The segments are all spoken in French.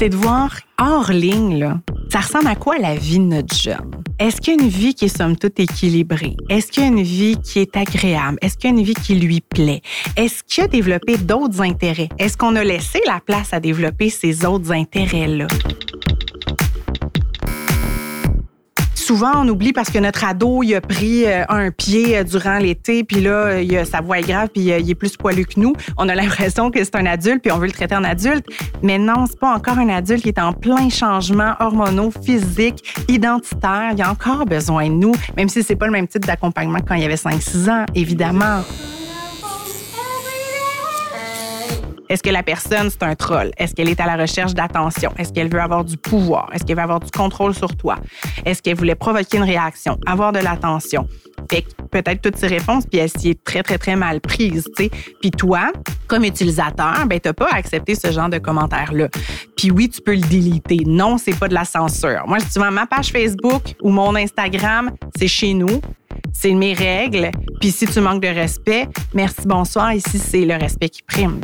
c'est de voir hors ligne, là, ça ressemble à quoi la vie de notre jeune? Est-ce qu'il y a une vie qui est somme toute équilibrée? Est-ce qu'il y a une vie qui est agréable? Est-ce qu'il y a une vie qui lui plaît? Est-ce qu'il a développé d'autres intérêts? Est-ce qu'on a laissé la place à développer ces autres intérêts-là? Souvent, on oublie parce que notre ado, il a pris euh, un pied euh, durant l'été, puis là, il a, sa voix est grave, puis euh, il est plus poilu que nous. On a l'impression que c'est un adulte, puis on veut le traiter en adulte. Mais non, c'est pas encore un adulte qui est en plein changement hormonaux, physique, identitaire. Il a encore besoin de nous, même si c'est pas le même type d'accompagnement que quand il avait 5-6 ans, évidemment. Est-ce que la personne, c'est un troll? Est-ce qu'elle est à la recherche d'attention? Est-ce qu'elle veut avoir du pouvoir? Est-ce qu'elle veut avoir du contrôle sur toi? Est-ce qu'elle voulait provoquer une réaction, avoir de l'attention? Peut-être toutes ces réponses, puis elle s'y est très, très, très mal prise. Puis toi, comme utilisateur, ben t'as pas accepté ce genre de commentaires-là. Puis oui, tu peux le déliter. Non, c'est pas de la censure. Moi, je dis souvent, ma page Facebook ou mon Instagram, c'est chez nous. C'est mes règles. Puis si tu manques de respect, merci, bonsoir. Ici, c'est le respect qui prime.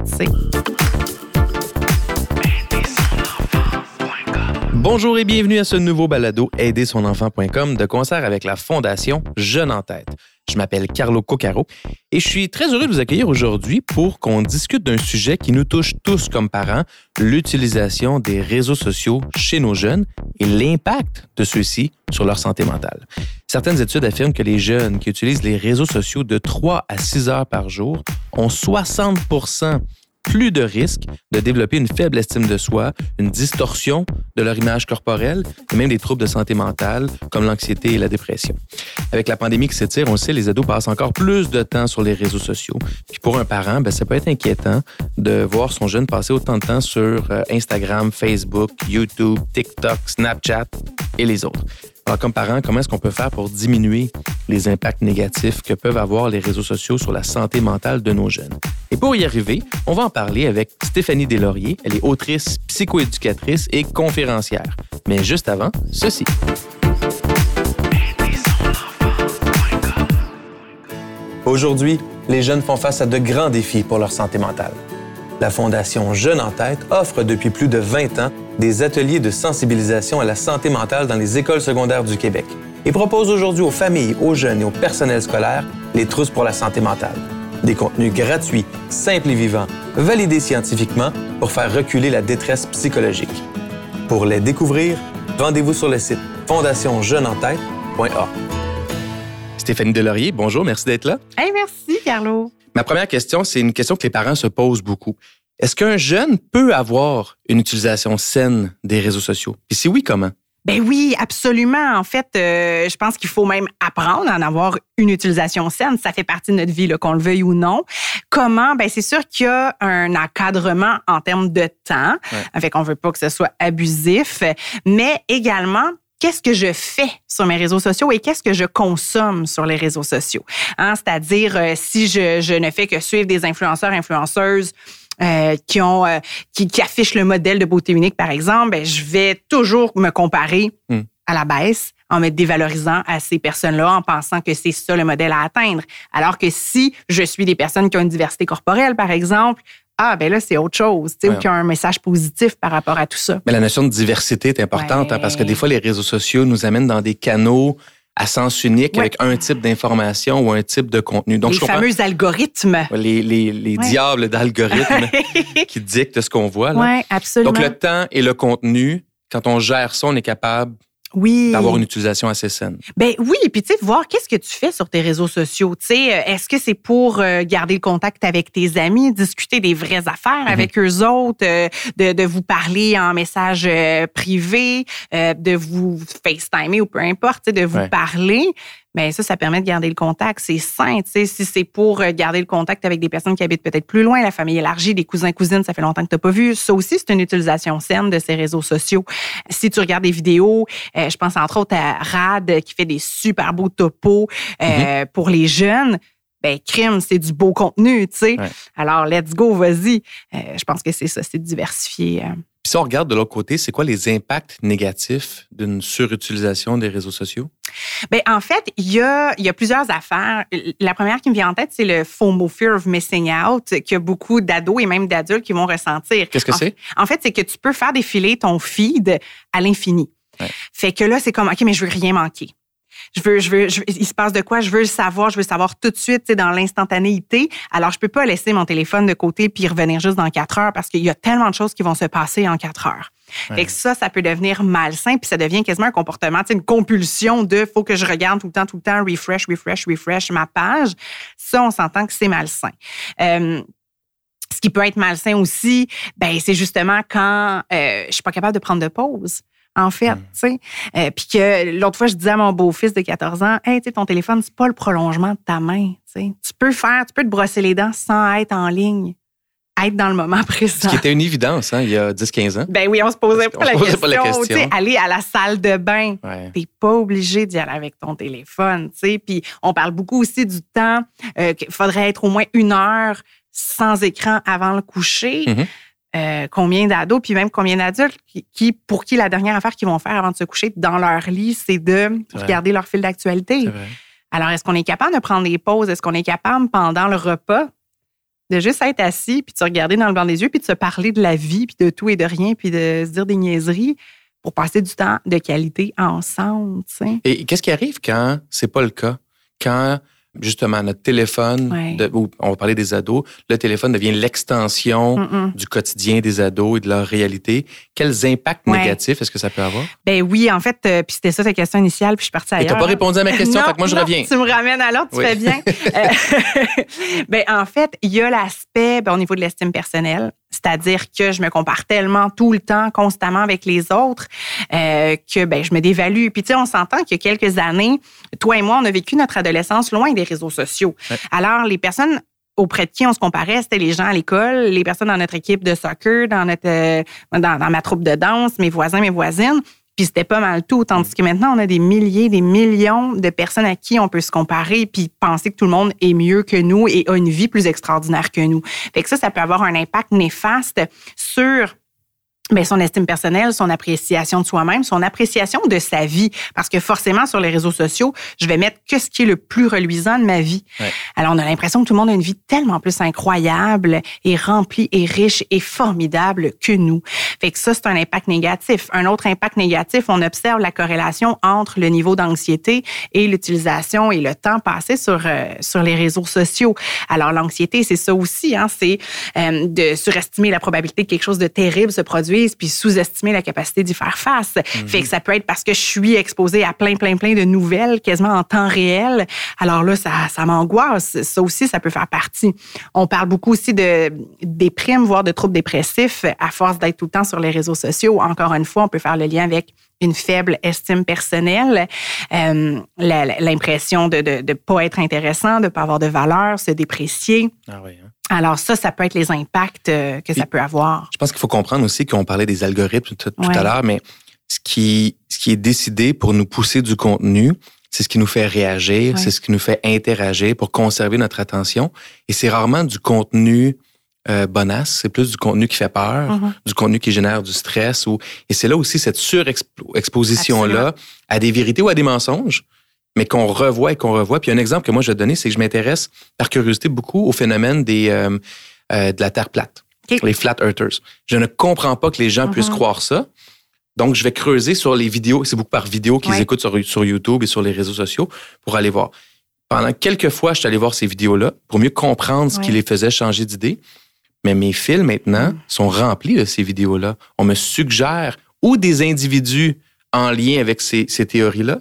Bonjour et bienvenue à ce nouveau balado Aidersonenfant.com de concert avec la Fondation Jeune en tête. Je m'appelle Carlo Coccaro et je suis très heureux de vous accueillir aujourd'hui pour qu'on discute d'un sujet qui nous touche tous comme parents, l'utilisation des réseaux sociaux chez nos jeunes et l'impact de ceux-ci sur leur santé mentale. Certaines études affirment que les jeunes qui utilisent les réseaux sociaux de 3 à 6 heures par jour ont 60 plus de risques de développer une faible estime de soi, une distorsion de leur image corporelle et même des troubles de santé mentale comme l'anxiété et la dépression. Avec la pandémie qui s'étire, on le sait, les ados passent encore plus de temps sur les réseaux sociaux. Puis pour un parent, ben, ça peut être inquiétant de voir son jeune passer autant de temps sur euh, Instagram, Facebook, YouTube, TikTok, Snapchat et les autres. Alors, comme parent, comment est-ce qu'on peut faire pour diminuer les impacts négatifs que peuvent avoir les réseaux sociaux sur la santé mentale de nos jeunes? Et pour y arriver, on va en parler avec Stéphanie Deslauriers. Elle est autrice, psychoéducatrice et conférencière. Mais juste avant, ceci. Aujourd'hui, les jeunes font face à de grands défis pour leur santé mentale. La Fondation Jeunes en tête offre depuis plus de 20 ans des ateliers de sensibilisation à la santé mentale dans les écoles secondaires du Québec et propose aujourd'hui aux familles, aux jeunes et au personnel scolaire les trousses pour la santé mentale. Des contenus gratuits, simples et vivants, validés scientifiquement pour faire reculer la détresse psychologique. Pour les découvrir, rendez-vous sur le site fondationjeuneentête.org. Stéphanie Delaurier, bonjour, merci d'être là. Hey, merci, Carlo. Ma première question, c'est une question que les parents se posent beaucoup. Est-ce qu'un jeune peut avoir une utilisation saine des réseaux sociaux? Et si oui, comment? Ben oui, absolument. En fait, euh, je pense qu'il faut même apprendre à en avoir une utilisation saine. Ça fait partie de notre vie, qu'on le veuille ou non. Comment? Ben c'est sûr qu'il y a un encadrement en termes de temps. Ouais. Fait qu'on veut pas que ce soit abusif, mais également qu'est-ce que je fais sur mes réseaux sociaux et qu'est-ce que je consomme sur les réseaux sociaux? Hein? C'est-à-dire, euh, si je, je, ne fais que suivre des influenceurs, influenceuses, euh, qui ont euh, qui, qui, affichent le modèle de beauté unique, par exemple, ben, je vais toujours me comparer mm. à la baisse en me dévalorisant à ces personnes-là en pensant que c'est ça le modèle à atteindre. Alors que si je suis des personnes qui ont une diversité corporelle, par exemple, ah, ben là, c'est autre chose, tu sais, ou qu'il y a un message positif par rapport à tout ça. Mais la notion de diversité est importante hein, parce que des fois, les réseaux sociaux nous amènent dans des canaux à sens unique avec un type d'information ou un type de contenu. Donc, les fameux algorithmes. Les, les, les diables d'algorithmes qui dictent ce qu'on voit. Oui, absolument. Donc, le temps et le contenu, quand on gère ça, on est capable oui. D'avoir une utilisation assez saine. Ben oui, puis tu sais, voir qu'est-ce que tu fais sur tes réseaux sociaux. Tu sais, euh, est-ce que c'est pour euh, garder le contact avec tes amis, discuter des vraies affaires mm -hmm. avec eux autres, euh, de, de, vous parler en message privé, de vous FaceTimer ou peu importe, de vous ouais. parler? Mais ça, ça permet de garder le contact. C'est sain, tu sais. Si c'est pour garder le contact avec des personnes qui habitent peut-être plus loin, la famille élargie, des cousins, cousines, ça fait longtemps que tu n'as pas vu. Ça aussi, c'est une utilisation saine de ces réseaux sociaux. Si tu regardes des vidéos, euh, je pense entre autres à Rad qui fait des super beaux topos euh, mm -hmm. pour les jeunes. Ben, crime, c'est du beau contenu, tu sais. Ouais. Alors, let's go, vas-y. Euh, je pense que c'est ça, c'est diversifier Puis si on regarde de l'autre côté, c'est quoi les impacts négatifs d'une surutilisation des réseaux sociaux? Bien, en fait, il y a, il y a plusieurs affaires. La première qui me vient en tête, c'est le FOMO, Fear of Missing Out, que beaucoup d'ados et même d'adultes qui vont ressentir. Qu'est-ce que c'est? En fait, c'est que tu peux faire défiler ton feed à l'infini. Fait que là, c'est comme, OK, mais je veux rien manquer. Je veux, je veux, il se passe de quoi? Je veux le savoir, je veux le savoir tout de suite, dans l'instantanéité. Alors, je peux pas laisser mon téléphone de côté puis revenir juste dans quatre heures parce qu'il y a tellement de choses qui vont se passer en quatre heures. Fait que ça, ça peut devenir malsain, puis ça devient quasiment un comportement, une compulsion de faut que je regarde tout le temps, tout le temps, refresh, refresh, refresh ma page. Ça, on s'entend que c'est malsain. Euh, ce qui peut être malsain aussi, ben c'est justement quand euh, je suis pas capable de prendre de pause en fait, mm. tu sais. Euh, puis que l'autre fois, je disais à mon beau-fils de 14 ans, hey, tu sais, ton téléphone, c'est pas le prolongement de ta main, tu sais. Tu peux faire, tu peux te brosser les dents sans être en ligne. Être dans le moment présent. Ce qui était une évidence, hein, il y a 10-15 ans. Ben oui, on se posait, pas, la question, pas la question. Aller à la salle de bain, tu t'es pas obligé d'y aller avec ton téléphone, tu sais. Puis on parle beaucoup aussi du temps euh, qu'il faudrait être au moins une heure sans écran avant le coucher. Mm-hmm. Euh, combien d'ados, puis même combien d'adultes qui, pour qui la dernière affaire qu'ils vont faire avant de se coucher dans leur lit, c'est de regarder leur fil d'actualité. Alors, est-ce qu'on est capable de prendre des pauses? Est-ce qu'on est capable, pendant le repas, de juste être assis, puis de se regarder dans le blanc des yeux, puis de se parler de la vie, puis de tout et de rien, puis de se dire des niaiseries pour passer du temps de qualité ensemble. Et qu'est-ce qui arrive quand c'est pas le cas? Quand justement notre téléphone, on va parler des ados, le téléphone devient l'extension du quotidien des ados et de leur réalité. Quels impacts négatifs est-ce que ça peut avoir? Ben oui, en fait, euh, puis c'était ça ta question initiale, puis je suis partie ailleurs. Et t'as pas répondu à ma question, fait que moi je reviens. Tu me ramènes à l'autre, tu fais bien. Euh, ben en fait, il y a l'aspect ben, au niveau de l'estime personnelle. C'est-à-dire que je me compare tellement tout le temps, constamment avec les autres, euh, que ben, je me dévalue. Puis tu sais, on s'entend qu'il y a quelques années, toi et moi, on a vécu notre adolescence loin des réseaux sociaux. Alors, les personnes auprès de qui on se comparait, c'était les gens à l'école, les personnes dans notre équipe de soccer, dans notre euh, dans, dans ma troupe de danse, mes voisins, mes voisines. Puis c'était pas mal tout. Tandis que maintenant, on a des milliers, des millions de personnes à qui on peut se comparer puis penser que tout le monde est mieux que nous et a une vie plus extraordinaire que nous. Fait que ça, ça peut avoir un impact néfaste sur mais son estime personnelle, son appréciation de soi-même, son appréciation de sa vie. Parce que forcément, sur les réseaux sociaux, je vais mettre que ce qui est le plus reluisant de ma vie. Alors, on a l'impression que tout le monde a une vie tellement plus incroyable et remplie et riche et formidable que nous. Fait que ça, c'est un impact négatif. Un autre impact négatif, on observe la corrélation entre le niveau d'anxiété et l'utilisation et le temps passé sur, euh, sur les réseaux sociaux. Alors, l'anxiété, c'est ça aussi, hein, c'est euh, de surestimer la probabilité que quelque chose de terrible se produise puis sous-estimer la capacité d'y faire face. Mhm. Fait que ça peut être parce que je suis exposée à plein, plein, plein de nouvelles quasiment en temps réel. Alors là, ça, ça m'angoisse. Ça aussi, ça peut faire partie. On parle beaucoup aussi de déprime, voire de troubles dépressifs à force d'être tout le temps sur les réseaux sociaux. Encore une fois, on peut faire le lien avec une faible estime personnelle, euh, l'impression de ne pas être intéressant, de ne pas avoir de valeur, se déprécier. Ah oui, hein? Alors ça, ça peut être les impacts euh, que ça peut avoir. Je pense qu'il faut comprendre aussi qu'on parlait des algorithmes tout, à l'heure, mais ce qui, ce qui est décidé pour nous pousser du contenu, c'est ce qui nous fait réagir, c'est ce qui nous fait interagir pour conserver notre attention. Et c'est rarement du contenu euh, bonasse, c'est plus du contenu qui fait peur, mm-hmm. du contenu qui génère du stress. Ou, et c'est là aussi cette surexposition-là à des vérités ou à des mensonges mais qu'on revoit et qu'on revoit. Puis un exemple que moi je vais te donner, c'est que je m'intéresse par curiosité beaucoup au phénomène des, euh, euh, de la Terre plate, les flat earthers. Je ne comprends pas que les gens puissent mm-hmm. croire ça. Donc, je vais creuser sur les vidéos. C'est beaucoup par vidéo qu'ils écoutent sur, sur, YouTube et sur les réseaux sociaux pour aller voir. Pendant quelques fois, je suis allé voir ces vidéos-là pour mieux comprendre ce qui les faisait changer d'idée. Mais mes fils, maintenant, mm. sont remplis de ces vidéos-là. On me suggère ou des individus en lien avec ces, ces théories-là,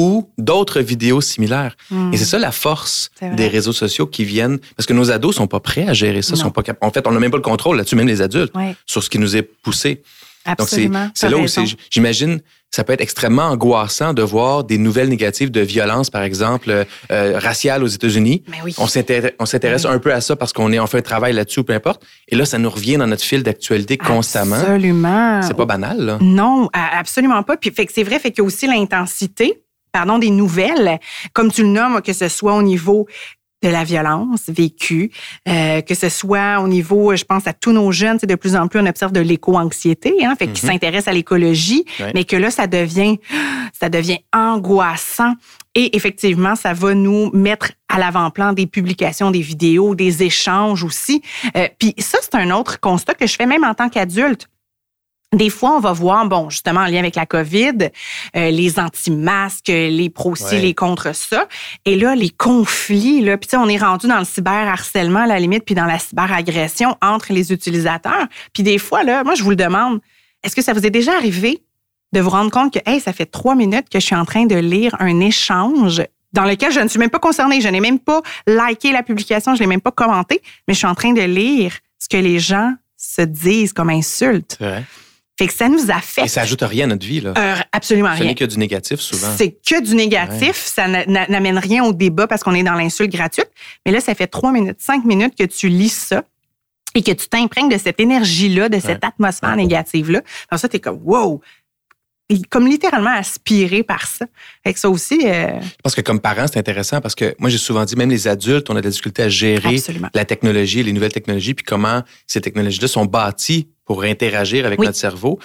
ou d'autres vidéos similaires. Et c'est ça la force des réseaux sociaux qui viennent, parce que nos ados sont pas prêts à gérer ça, sont pas En fait, on n'a même pas le contrôle là-dessus, même les adultes, sur ce qui nous est poussé. Absolument. Donc c'est là où j'imagine, ça peut être extrêmement angoissant de voir des nouvelles négatives de violence, par exemple, euh, raciale aux États-Unis. Oui. On s'intéresse un peu à ça parce qu'on est en fait un travail là-dessus, peu importe. Et là, ça nous revient dans notre fil d'actualité constamment. Absolument. C'est pas banal, là. Non, absolument pas. Puis fait que c'est vrai, fait qu'il y a aussi l'intensité pardon, des nouvelles, comme tu le nommes, que ce soit au niveau de la violence vécue, euh, que ce soit au niveau, je pense à tous nos jeunes, c'est de plus en plus on observe de l'éco-anxiété, hein, fait qu'ils mhm. s'intéressent à l'écologie, mais que là ça devient, ça devient angoissant. Et effectivement, ça va nous mettre à l'avant-plan des publications, des vidéos, des échanges aussi. Euh, Puis ça, c'est un autre constat que je fais même en tant qu'adulte. Des fois, on va voir, bon, justement, en lien avec la COVID, euh, les anti-masques, les pros-ci, les contre ça. Et là, les conflits, là, puis on est rendu dans le cyberharcèlement à la limite, puis dans la cyberagression entre les utilisateurs. Puis des fois, là, moi, je vous le demande, est-ce que ça vous est déjà arrivé de vous rendre compte que, hey, ça fait trois minutes que je suis en train de lire un échange dans lequel je ne suis même pas concernée, je n'ai même pas liké la publication, je l'ai même pas commenté, mais je suis en train de lire ce que les gens se disent comme insulte. Fait que ça nous affecte. Et ça ajoute rien à notre vie, là. Euh, absolument rien. Ce n'est que du négatif, souvent. C'est que du négatif. Ça n'amène rien au débat parce qu'on est dans l'insulte gratuite. Mais là, ça fait trois minutes, cinq minutes que tu lis ça et que tu t'imprègnes de cette énergie-là, de cette atmosphère négative-là. Dans ça, tu es comme, wow, comme littéralement aspiré par ça. Fait que ça aussi. Euh... Parce que comme parent, c'est intéressant parce que moi, j'ai souvent dit, même les adultes, on a de la difficulté à gérer la technologie, les nouvelles technologies, puis comment ces technologies-là sont bâties pour interagir avec notre cerveau,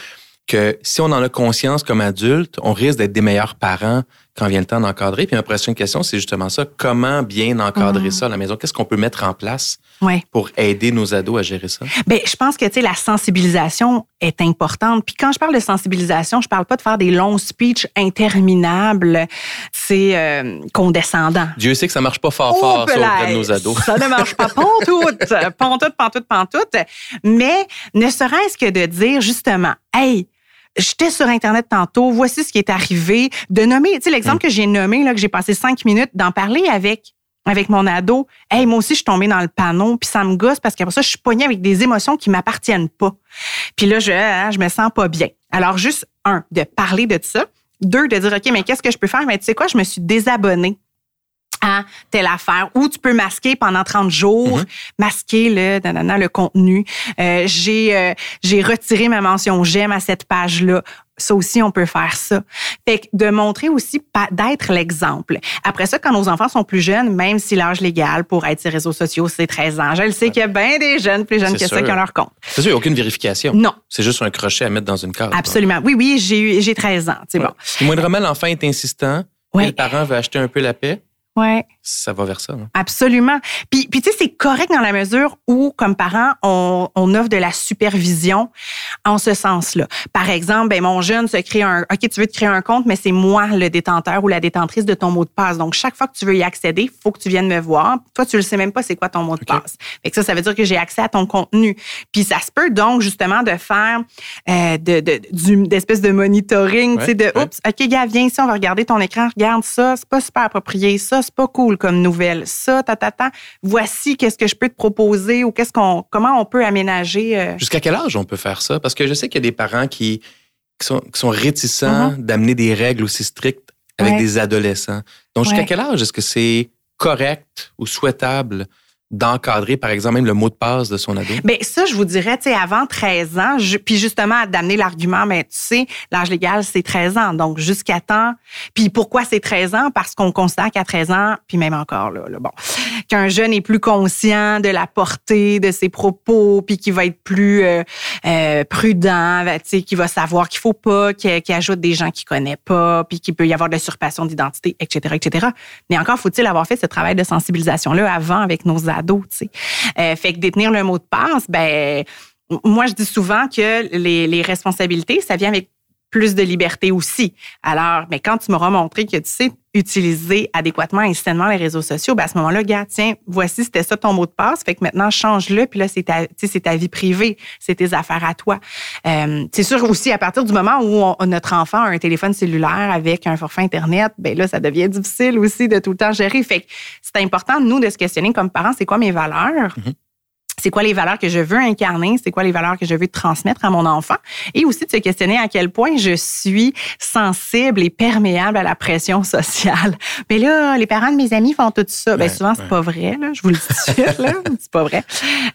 que si on en a conscience comme adulte, on risque d'être des meilleurs parents quand vient le temps d'encadrer. Puis ma prochaine question, c'est justement ça. Comment bien encadrer mm. ça à la maison? Qu'est-ce qu'on peut mettre en place pour aider nos ados à gérer ça? Bien, je pense que, la sensibilisation est importante. Puis quand je parle de sensibilisation, je parle pas de faire des longs speeches interminables. C'est euh, condescendant. Dieu sait que ça marche pas fort, fort, ça, auprès de nos ados. Ça ne marche pas pantoute, pantoute, pantoute, pantoute. Mais ne serait-ce que de dire, justement, hey, j'étais sur Internet tantôt, voici ce qui est arrivé, de nommer, tu sais, l'exemple mm. que j'ai nommé, là, que j'ai passé cinq minutes, d'en parler avec avec mon ado, hey, moi aussi, je suis tombée dans le panneau, puis ça me gosse parce qu'après ça, je suis poignée avec des émotions qui m'appartiennent pas. Puis là, je, hein, je me sens pas bien. Alors, juste, un, de parler de ça. Deux, de dire, OK, mais qu'est-ce que je peux faire? Mais tu sais quoi, je me suis désabonnée à telle affaire ou tu peux masquer pendant 30 jours, mm-hmm. masquer le, le contenu. Euh, j'ai euh, j'ai retiré ma mention j'aime à cette page-là. Ça aussi, on peut faire ça. Fait que de montrer aussi, d'être l'exemple. Après ça, quand nos enfants sont plus jeunes, même si l'âge légal pour être sur les réseaux sociaux, c'est 13 ans, je le sais qu'il y a bien des jeunes plus jeunes que ça qui ont leur compte. C'est sûr, il n'y a aucune vérification. Non. C'est juste un crochet à mettre dans une carte. Absolument. Oui, oui, j'ai 13 ans. C'est bon. Si moindrement l'enfant est insistant, le parent veut acheter un peu la paix, Ouais. Ça va vers ça. Hein? Absolument. Puis, puis tu sais, c'est correct dans la mesure où, comme parent, on, on offre de la supervision en ce sens-là. Par exemple, ben, mon jeune se crée un, OK, tu veux te créer un compte, mais c'est moi le détenteur ou la détentrice de ton mot de passe. Donc, chaque fois que tu veux y accéder, il faut que tu viennes me voir. Toi, tu le sais même pas c'est quoi ton mot de passe. Fait que ça, ça veut dire que j'ai accès à ton contenu. Puis ça se peut donc, justement, de faire euh, de, de, d'espèce de monitoring, tu sais, de, oups, OK, gars, viens ici, on va regarder ton écran, regarde ça, c'est pas super approprié, ça, c'est pas cool comme nouvelle. Ça, ta, ta, ta, voici qu'est-ce que je peux te proposer ou qu'est-ce qu'on, comment on peut aménager. Euh. Jusqu'à quel âge on peut faire ça? Parce que je sais qu'il y a des parents qui, sont, réticents uh-huh. d'amener des règles aussi strictes avec des adolescents. Donc, jusqu'à quel âge est-ce que c'est correct ou souhaitable d'encadrer, par exemple, même le mot de passe de son ado? Bien, ça, je vous dirais, tu sais, avant 13 ans, puis justement, d'amener l'argument, mais tu sais, l'âge légal, c'est 13 ans. Donc, jusqu'à temps. Puis pourquoi c'est 13 ans? Parce qu'on constate qu'à 13 ans, puis même encore là, bon, qu'un jeune est plus conscient de la portée de ses propos, puis qu'il va être plus euh, euh, prudent, ben, tu sais, qu'il va savoir qu'il faut pas qu'il ajoute des gens qu'il connaît pas, puis qu'il peut y avoir de l'usurpation d'identité, etc., etc. Mais encore, faut-il avoir fait ce travail de sensibilisation-là avant avec nos ados, tu sais. Euh, fait que détenir le mot de passe, ben moi, je dis souvent que les responsabilités, ça vient avec plus de liberté aussi. Alors, mais quand tu m'auras montré que tu sais utiliser adéquatement et sainement les réseaux sociaux, ben à ce moment-là, gars, tiens, voici, c'était ça ton mot de passe, fait que maintenant, change-le, puis là, c'est ta, c'est ta vie privée, c'est tes affaires à toi. Euh, c'est sûr aussi, à partir du moment où notre enfant a un téléphone cellulaire avec un forfait Internet, ben là, ça devient difficile aussi de tout le temps gérer. Fait que c'est important, nous, de se questionner comme parents, c'est quoi mes valeurs? Mm-hmm. C'est quoi les valeurs que je veux incarner, c'est quoi les valeurs que je veux transmettre à mon enfant, et aussi de se questionner à quel point je suis sensible et perméable à la pression sociale. Mais là, les parents de mes amis font tout ça. Ben souvent c'est pas vrai, là, je vous le dis là, c'est pas vrai.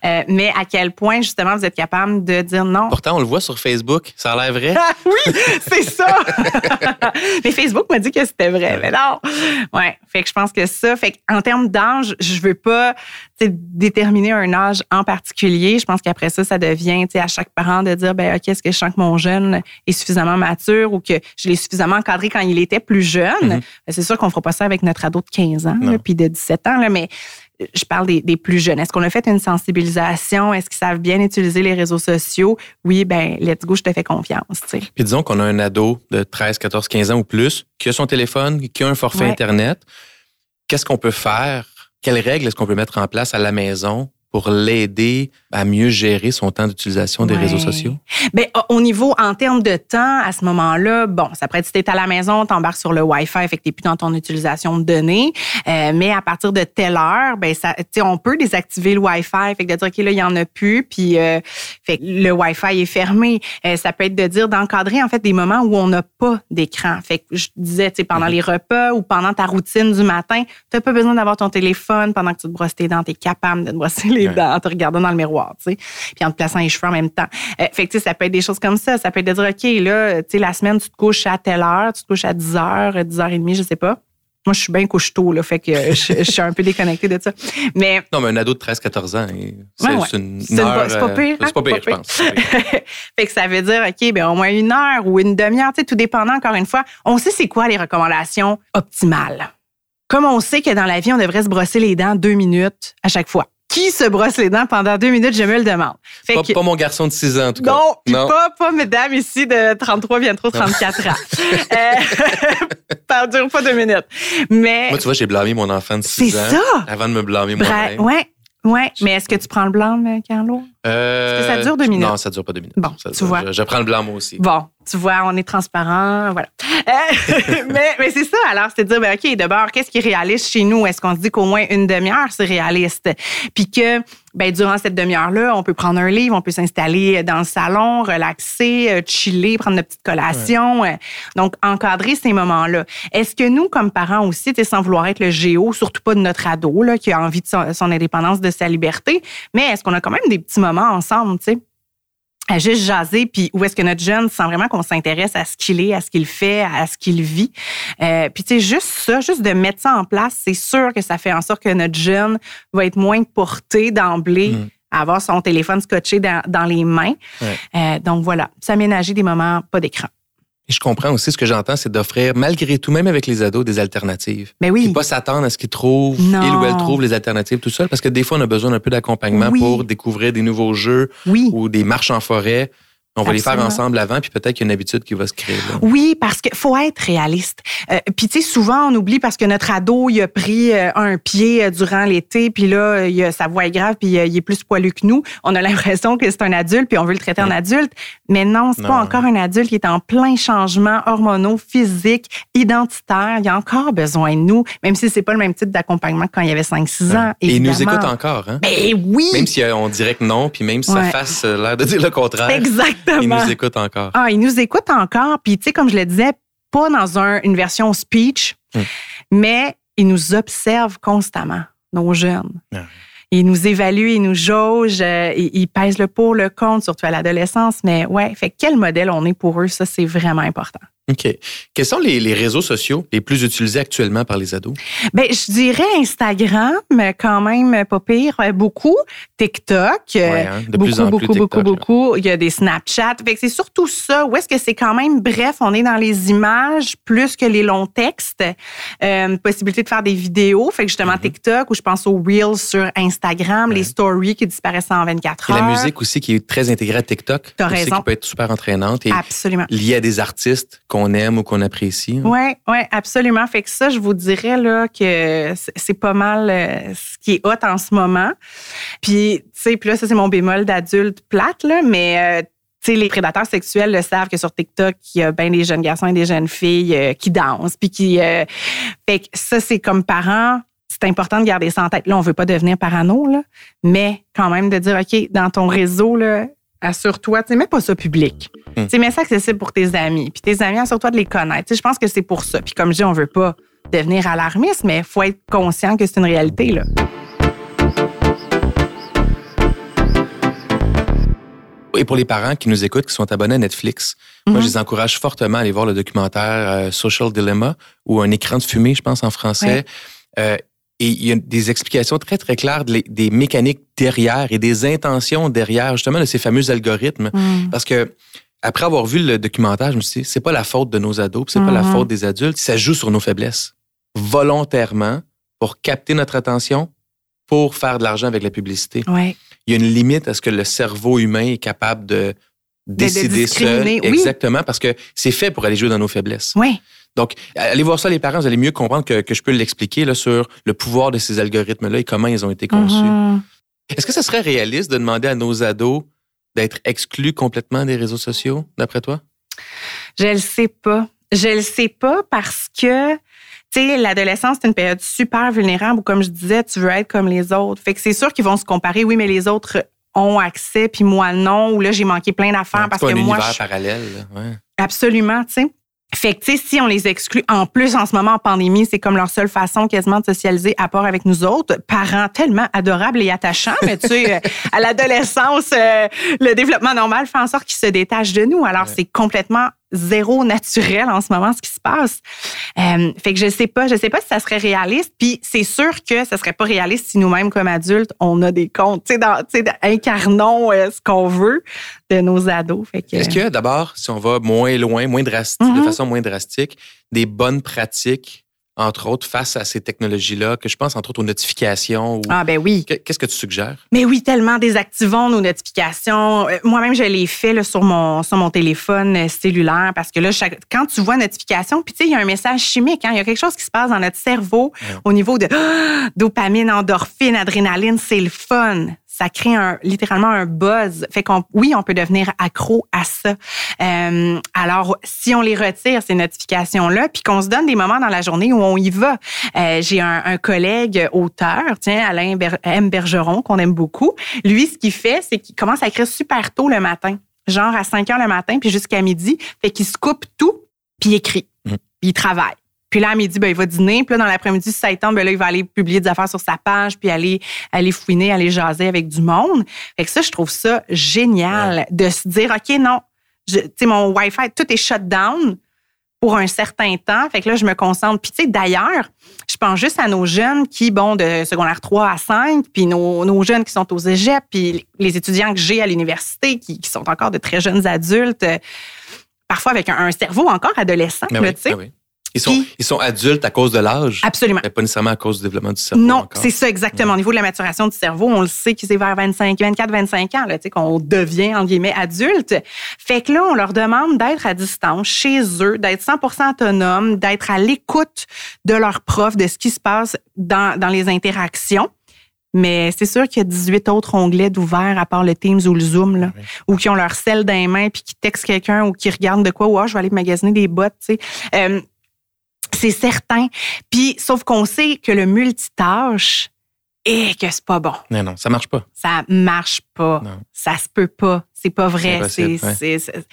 Euh, mais à quel point justement vous êtes capable de dire non? Pourtant, on le voit sur Facebook, ça a l'air vrai. Ah, oui, c'est ça. mais Facebook m'a dit que c'était vrai, mais non. Ouais, fait que je pense que ça, fait en termes d'âge, je veux pas déterminer un âge en particulier. Je pense qu'après ça, ça devient à chaque parent de dire ben, OK, est-ce que je sens que mon jeune est suffisamment mature ou que je l'ai suffisamment encadré quand il était plus jeune? Mm-hmm. Ben, c'est sûr qu'on ne fera pas ça avec notre ado de 15 ans, puis de 17 ans, là, mais je parle des, plus jeunes. Est-ce qu'on a fait une sensibilisation? Est-ce qu'ils savent bien utiliser les réseaux sociaux? Oui, ben let's go, je te fais confiance. Puis disons qu'on a un ado de 13, 14, 15 ans ou plus qui a son téléphone, qui a un forfait Internet. Qu'est-ce qu'on peut faire? Quelles règles est-ce qu'on peut mettre en place à la maison pour l'aider à mieux gérer son temps d'utilisation des réseaux sociaux? Bien, au niveau, en termes de temps, à ce moment-là, bon, ça pourrait être si tu es à la maison, tu embarques sur le Wi-Fi, fait que tu plus dans ton utilisation de données. Euh, mais à partir de telle heure, ben ça, on peut désactiver le Wi-Fi, fait que de dire, OK, là, il n'y en a plus, puis euh, fait que le Wi-Fi est fermé. Euh, ça peut être de dire d'encadrer, en fait, des moments où on n'a pas d'écran. Fait que je disais, tu sais, pendant mhm. les repas ou pendant ta routine du matin, tu n'as pas besoin d'avoir ton téléphone pendant que tu te brosses tes dents, tu es capable de te brosser les en te regardant dans le miroir, tu sais, puis en te plaçant les cheveux en même temps. Euh, fait que, tu sais, ça peut être des choses comme ça. Ça peut être de dire, OK, là, tu sais, la semaine, tu te couches à telle heure, tu te couches à 10 h, 10 h 30, je sais pas. Moi, je suis bien couche tôt, là, fait que je, suis un peu déconnectée de ça. Mais. Non, mais un ado de 13-14 ans, c'est une, C'est pas pire. C'est pas pire, je pense. fait que ça veut dire, OK, ben au moins une heure ou une demi-heure, tu sais, tout dépendant, encore une fois. On sait c'est quoi les recommandations optimales. Comme on sait que dans la vie, on devrait se brosser les dents deux minutes à chaque fois qui se brosse les dents pendant deux minutes, je me le demande. pas, pas, mon garçon de 6 ans, en tout cas. Non, non. Pas, pas mesdames ici de 33, bientôt 34 ans. euh, ça dure pas deux minutes. Mais. Moi, tu vois, j'ai blâmé mon enfant de 6 ans. Ça. Avant de me blâmer moi-même. Ouais. Ouais, mais est-ce que tu prends le Carlo? Euh, est-ce que ça dure deux minutes? Non, ça dure pas deux minutes. Bon, tu vois. Je, je, prends le blâme moi aussi. Bon, tu vois, on est transparent, voilà. Euh, mais, mais c'est ça, alors, c'est de dire, ben, OK, d'abord, qu'est-ce qui est réaliste chez nous? Est-ce qu'on se dit qu'au moins une demi-heure, c'est réaliste? Puis que, ben, durant cette demi-heure-là, on peut prendre un livre, on peut s'installer dans le salon, relaxer, euh, chiller, prendre une petite collation. Euh, donc, encadrer ces moments-là. Est-ce que nous, comme parents aussi, sans vouloir être le géo, surtout pas de notre ado, là, qui a envie de son, son indépendance, de sa liberté, mais est-ce qu'on a quand même des petits moments ensemble, tu sais? À juste jaser, puis où est-ce que notre jeune sent vraiment qu'on s'intéresse à ce qu'il est, à ce qu'il fait, à ce qu'il vit. Euh, puis tu sais, juste ça, juste de mettre ça en place, c'est sûr que ça fait en sorte que notre jeune va être moins porté d'emblée mm. à avoir son téléphone scotché dans, les mains. Euh, donc voilà, s'aménager des moments pas d'écran. Et je comprends aussi ce que j'entends, c'est d'offrir, malgré tout, même avec les ados, des alternatives. Mais ben oui. Et pas s'attendre à ce qu'ils trouvent, il ou elle trouve les alternatives tout seul, parce que des fois, on a besoin d'un peu d'accompagnement pour découvrir des nouveaux jeux ou des marches en forêt. On va les faire ensemble avant, puis peut-être qu'il y a une habitude qui va se créer. Oui, parce qu'il faut être réaliste. Euh, puis tu sais, souvent on oublie parce que notre ado, il a pris euh, un pied euh, durant l'été, puis là, il a, sa voix est grave, puis il est plus poilu que nous. On a l'impression que c'est un adulte, puis on veut le traiter en adulte. Mais non, c'est pas encore un adulte qui est en plein changement hormonaux, physiques, identitaires. Il a encore besoin de nous, même si c'est pas le même type d'accompagnement que quand il y avait 5-6 ans. Et il nous écoute encore, hein? Ben oui! Même si on dirait que non, puis même si ça fasse l'air de dire le contraire. Exactement. Il nous écoute encore. Ah, il nous écoute encore. Puis, tu sais, comme je le disais, pas dans une version speech, hmm. mais il nous observe constamment, nos jeunes. Ah. Il nous évalue, il nous jauge, euh, il, pèse le pour, le contre, surtout à l'adolescence. Mais ouais, fait quel modèle on est pour eux, ça, c'est vraiment important. OK. Quels sont les, réseaux sociaux les plus utilisés actuellement par les ados? Bien, je dirais Instagram, quand même pas pire, beaucoup. TikTok, ouais, hein, de beaucoup, plus en beaucoup, plus beaucoup, beaucoup. Il y a des Snapchat. Fait que c'est surtout ça. Où est-ce que c'est quand même, bref, on est dans les images plus que les longs textes. Euh, possibilité de faire des vidéos. Fait que justement, mm-hmm. TikTok, ou je pense aux Reels sur Instagram, les stories qui disparaissent en 24 heures. Et la musique aussi qui est très intégrée à TikTok. T'as raison. Qui peut être super entraînante et Absolument. liée à des artistes qu'on aime ou qu'on apprécie. Oui, oui, absolument. Fait que ça, je vous dirais là, que c'est pas mal euh, ce qui est hot en ce moment. Puis, tu sais, puis là, ça, c'est mon bémol d'adulte plate, là, mais. Euh, tu sais, les prédateurs sexuels le savent que sur TikTok, il y a bien des jeunes garçons et des jeunes filles euh, qui dansent, puis qui... fait que ça, c'est comme parents, c'est important de garder ça en tête. Là, on veut pas devenir parano, là, mais quand même de dire, OK, dans ton réseau, là, assure-toi, tu mets pas ça public. Hmm. Tu mets ça accessible pour tes amis. Puis tes amis, assure-toi de les connaître. Tu sais, je pense que c'est pour ça. Puis comme je dis, on veut pas devenir alarmiste, mais il faut être conscient que c'est une réalité, là. Et pour les parents qui nous écoutent, qui sont abonnés à Netflix, moi, Mhm. je les encourage fortement à aller voir le documentaire euh, Social Dilemma ou Un écran de fumée, je pense, en français. Euh, et il y a des explications très, très claires de des mécaniques derrière et des intentions derrière, justement, de ces fameux algorithmes. Mm. Parce que après avoir vu le documentaire, je me suis dit, c'est pas la faute de nos ados, c'est pas la Mhm. faute des adultes. Ça joue sur nos faiblesses. Volontairement, pour capter notre attention, pour faire de l'argent avec la publicité. Ouais. Il y a une limite à ce que le cerveau humain est capable de décider seul. discriminer, oui. Exactement, parce que c'est fait pour aller jouer dans nos faiblesses. Oui. Donc, allez voir ça, les parents, vous allez mieux comprendre que, que je peux l'expliquer sur le pouvoir de ces algorithmes-là et comment ils ont été conçus. Mhm. Est-ce que ça serait réaliste de demander à nos ados d'être exclus complètement des réseaux sociaux, d'après toi? Je le sais pas. Je le sais pas parce que, tu sais, l'adolescence, c'est une période super vulnérable où, comme je disais, tu veux être comme les autres. Fait que c'est sûr qu'ils vont se comparer. Oui, mais les autres ont accès, puis moi non. Ou là, j'ai manqué plein d'affaires C'est parce que un moi, univers je- parallèle. là, ouais. absolument, tu sais. Fait que, tu sais, si on les exclut, en plus, en ce moment, en pandémie, c'est comme leur seule façon quasiment de socialiser à part avec nous autres. Parents tellement adorables et attachants, mais tu sais, à l'adolescence, euh, le développement normal fait en sorte qu'ils se détachent de nous. Alors, Ouais. c'est complètement zéro naturel en ce moment, ce qui se passe. Euh, fait que je sais pas, je sais pas si ça serait réaliste. Puis c'est sûr que ça serait pas réaliste si nous-mêmes, comme adultes, on a des comptes. Tu sais, incarnons euh, ce qu'on veut de nos ados. Fait que, Est-ce a d'abord, si on va moins loin, moins drastique, de Mhm. façon moins drastique, des bonnes pratiques, entre autres, face à ces technologies-là, que je pense entre autres aux notifications ou ah ben oui. Que- Qu'est-ce que tu suggères? Mais oui, tellement désactivons nos notifications. Euh, Moi-même, je l'ai fait là, sur mon sur mon téléphone euh, cellulaire parce que là, chaque- quand tu vois notification, puis tu sais, il y a un message chimique, hein, il y a quelque chose qui se passe dans notre cerveau Ouais. au niveau de dopamine, endorphine, adrénaline, c'est le fun. Ça crée un, littéralement un buzz. Fait qu'on, oui, on peut devenir accro à ça. Euh, alors, si on les retire, ces notifications-là, puis qu'on se donne des moments dans la journée où on y va. Euh, J'ai un, un collègue auteur, tiens, Alain Ber- M. Bergeron, qu'on aime beaucoup. Lui, ce qu'il fait, c'est qu'il commence à écrire super tôt le matin, genre à 5 heures le matin, puis jusqu'à midi. Fait qu'il se coupe tout, puis il écrit. Puis il travaille. Puis là, à midi, ben, il va dîner. Puis là, dans l'après-midi, si ça ben là, il va aller publier des affaires sur sa page, puis aller, aller fouiner, aller jaser avec du monde. Fait que ça, je trouve ça génial de se dire, OK, non, tu sais, mon Wi-Fi, tout est shut down pour un certain temps. Fait que là, je me concentre. Puis, tu sais, d'ailleurs, je pense juste à nos jeunes qui, bon, de secondaire 3 à 5, puis nos, nos jeunes qui sont aux égeps, puis les étudiants que j'ai à l'université qui, qui sont encore de très jeunes adultes, euh, parfois avec un, un cerveau encore adolescent, Ben tu sais. ben oui. Ils, sont, Puis- ils sont adultes à cause de l'âge, Absolument. mais pas nécessairement à cause du développement du cerveau. Non, c'est ça exactement. Au niveau de la maturation du cerveau, on le sait que c'est vers 25, 24, 25 ans, là, tu sais, qu'on devient, en guillemets, adulte. Fait que là, on leur demande d'être à distance, chez eux, d'être 100% autonome, d'être à l'écoute de leurs profs, de ce qui se passe dans, dans les interactions. Mais c'est sûr qu'il y a 18 autres onglets d'ouvert à part le Teams ou le Zoom, là, Oui. ou qui ont leur sel dans les mains puis qui textent quelqu'un ou qui regardent de quoi, ou ah, je vais aller magasiner des bottes, tu sais. Euh, c'est certain. Puis, sauf qu'on sait que le multitâche, et que c'est pas bon. Non, non, ça marche pas. Ça marche pas. Non. Ça se peut pas. C'est pas vrai. C'est ouais. c'est- c'est-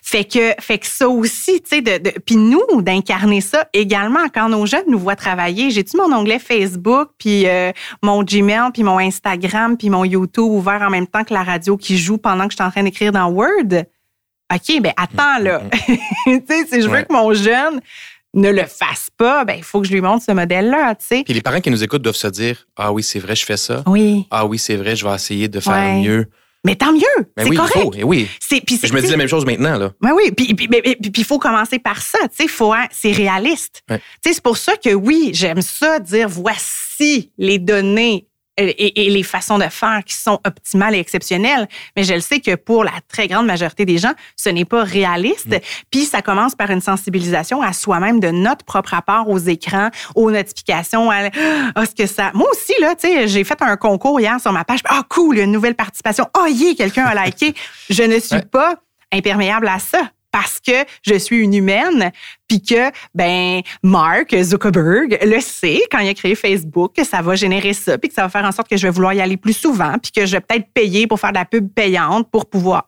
Fait que, fait que ça aussi, tu sais, de, de- puis nous, d'incarner ça également quand nos jeunes nous voient travailler. J'ai-tu mon onglet Facebook, puis euh, mon Gmail, puis mon Instagram, puis mon YouTube ouvert en même temps que la radio qui joue pendant que je suis en train d'écrire dans Word? OK, ben attends, là. tu sais, si je veux Mm, Ouais. que mon jeune ne le fasse pas, ben il faut que je lui montre ce modèle-là, tu sais. Puis les parents qui nous écoutent doivent se dire Ah oui, c'est vrai, je fais ça. Oui. Ah oui, c'est vrai, je vais essayer de faire Ouais. mieux. Mais tant mieux. Mais c'est oui, correct. il faut. Et oui. C'est, c'est- Je me dis la même chose maintenant. Là. Ben oui, puis il faut commencer par ça, tu sais, faut hein, c'est réaliste. Ouais. Tu sais, c'est pour ça que oui, j'aime ça dire voici les données et, et- les façons de faire qui sont optimales et exceptionnelles, mais je le sais que pour la très grande majorité des gens, ce n'est pas réaliste. Mm. Puis ça commence par une sensibilisation à soi-même de notre propre rapport aux écrans, aux notifications, à ah, ce que ça. Moi aussi là, tu sais, j'ai fait un concours hier sur ma page. Ah cool, il y a une nouvelle participation. Ah yeah, quelqu'un a liké. Je ne suis Ouais. pas imperméable à ça. Parce que je suis une humaine, puis que ben Mark Zuckerberg le sait quand il a créé Facebook que ça va générer ça, puis que ça va faire en sorte que je vais vouloir y aller plus souvent, puis que je vais peut-être payer pour faire de la pub payante pour pouvoir